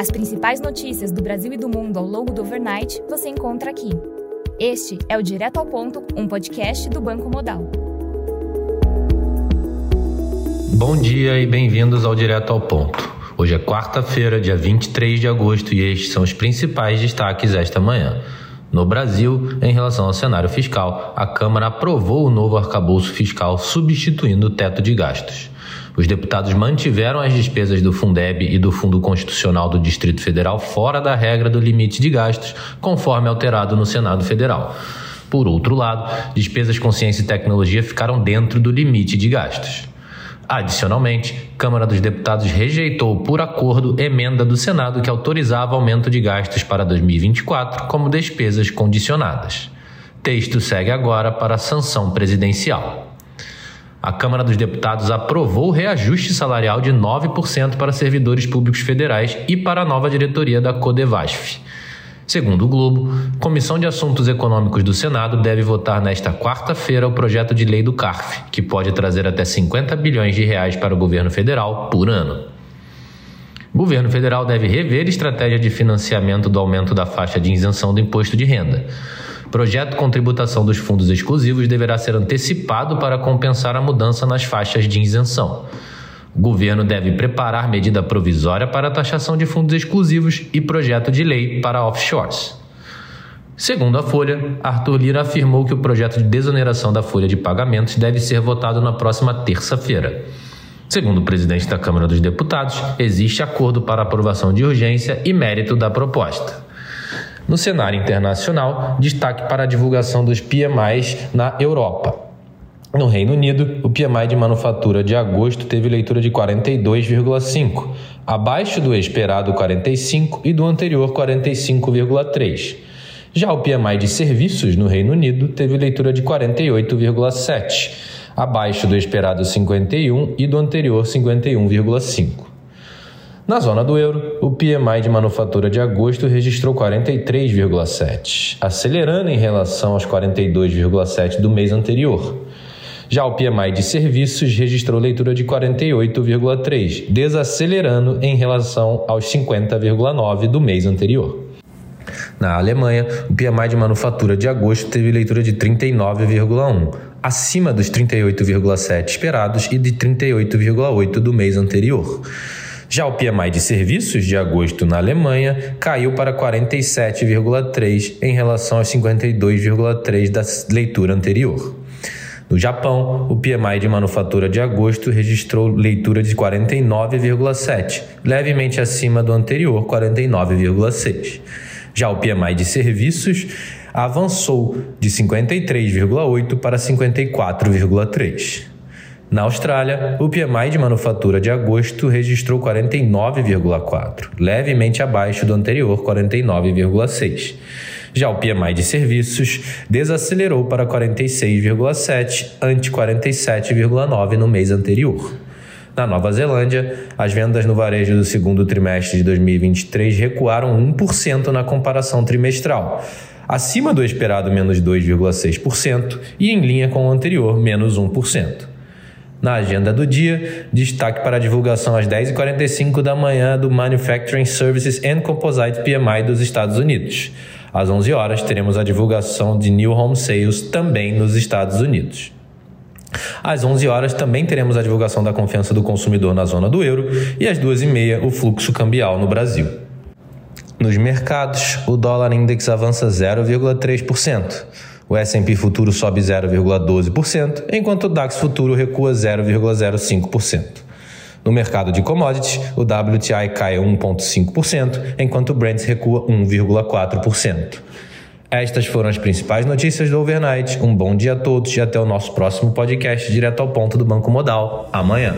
As principais notícias do Brasil e do mundo ao longo do overnight você encontra aqui. Este é o Direto ao Ponto, um podcast do Banco Modal. Bom dia e bem-vindos ao Direto ao Ponto. Hoje é quarta-feira, dia 23 de agosto, e estes são os principais destaques esta manhã. No Brasil, em relação ao cenário fiscal, a Câmara aprovou o novo arcabouço fiscal substituindo o teto de gastos. Os deputados mantiveram as despesas do Fundeb e do Fundo Constitucional do Distrito Federal fora da regra do limite de gastos, conforme alterado no Senado Federal. Por outro lado, despesas com ciência e tecnologia ficaram dentro do limite de gastos. Adicionalmente, Câmara dos Deputados rejeitou, por acordo, emenda do Senado que autorizava aumento de gastos para 2024 como despesas condicionadas. Texto segue agora para a sanção presidencial. A Câmara dos Deputados aprovou o reajuste salarial de 9% para servidores públicos federais e para a nova diretoria da Codevasf. Segundo o Globo, a Comissão de Assuntos Econômicos do Senado deve votar nesta quarta-feira o projeto de lei do CARF, que pode trazer até 50 bilhões de reais para o governo federal por ano. O governo federal deve rever estratégia de financiamento do aumento da faixa de isenção do imposto de renda. Projeto com tributação dos fundos exclusivos deverá ser antecipado para compensar a mudança nas faixas de isenção. O governo deve preparar medida provisória para a taxação de fundos exclusivos e projeto de lei para offshores. Segundo a Folha, Arthur Lira afirmou que o projeto de desoneração da folha de pagamentos deve ser votado na próxima terça-feira. Segundo o presidente da Câmara dos Deputados, existe acordo para aprovação de urgência e mérito da proposta. No cenário internacional, destaque para a divulgação dos PMIs na Europa. No Reino Unido, o PMI de manufatura de agosto teve leitura de 42,5, abaixo do esperado 45 e do anterior 45,3. Já o PMI de serviços no Reino Unido teve leitura de 48,7, abaixo do esperado 51 e do anterior 51,5. Na zona do euro, o PMI de manufatura de agosto registrou 43,7, acelerando em relação aos 42,7 do mês anterior. Já o PMI de serviços registrou leitura de 48,3, desacelerando em relação aos 50,9 do mês anterior. Na Alemanha, o PMI de manufatura de agosto teve leitura de 39,1, acima dos 38,7 esperados e de 38,8 do mês anterior. Já o PMI de serviços de agosto na Alemanha caiu para 47,3 em relação aos 52,3 da leitura anterior. No Japão, o PMI de manufatura de agosto registrou leitura de 49,7, levemente acima do anterior 49,6. Já o PMI de serviços avançou de 53,8 para 54,3. Na Austrália, o PMI de manufatura de agosto registrou 49,4, levemente abaixo do anterior 49,6. Já o PMI de serviços desacelerou para 46,7 ante 47,9 no mês anterior. Na Nova Zelândia, as vendas no varejo do segundo trimestre de 2023 recuaram 1% na comparação trimestral, acima do esperado menos 2,6% e em linha com o anterior, menos 1%. Na agenda do dia, destaque para a divulgação às 10h45 da manhã do Manufacturing Services and Composite PMI dos Estados Unidos. Às 11 horas, teremos a divulgação de New Home Sales também nos Estados Unidos. Às 11 horas também teremos a divulgação da confiança do consumidor na zona do euro e às 2h30 o fluxo cambial no Brasil. Nos mercados, o dólar index avança 0,3%. O S&P futuro sobe 0,12%, enquanto o DAX futuro recua 0,05%. No mercado de commodities, o WTI cai 1,5%, enquanto o Brent recua 1,4%. Estas foram as principais notícias do Overnight. Um bom dia a todos e até o nosso próximo podcast direto ao ponto do Banco Modal, amanhã.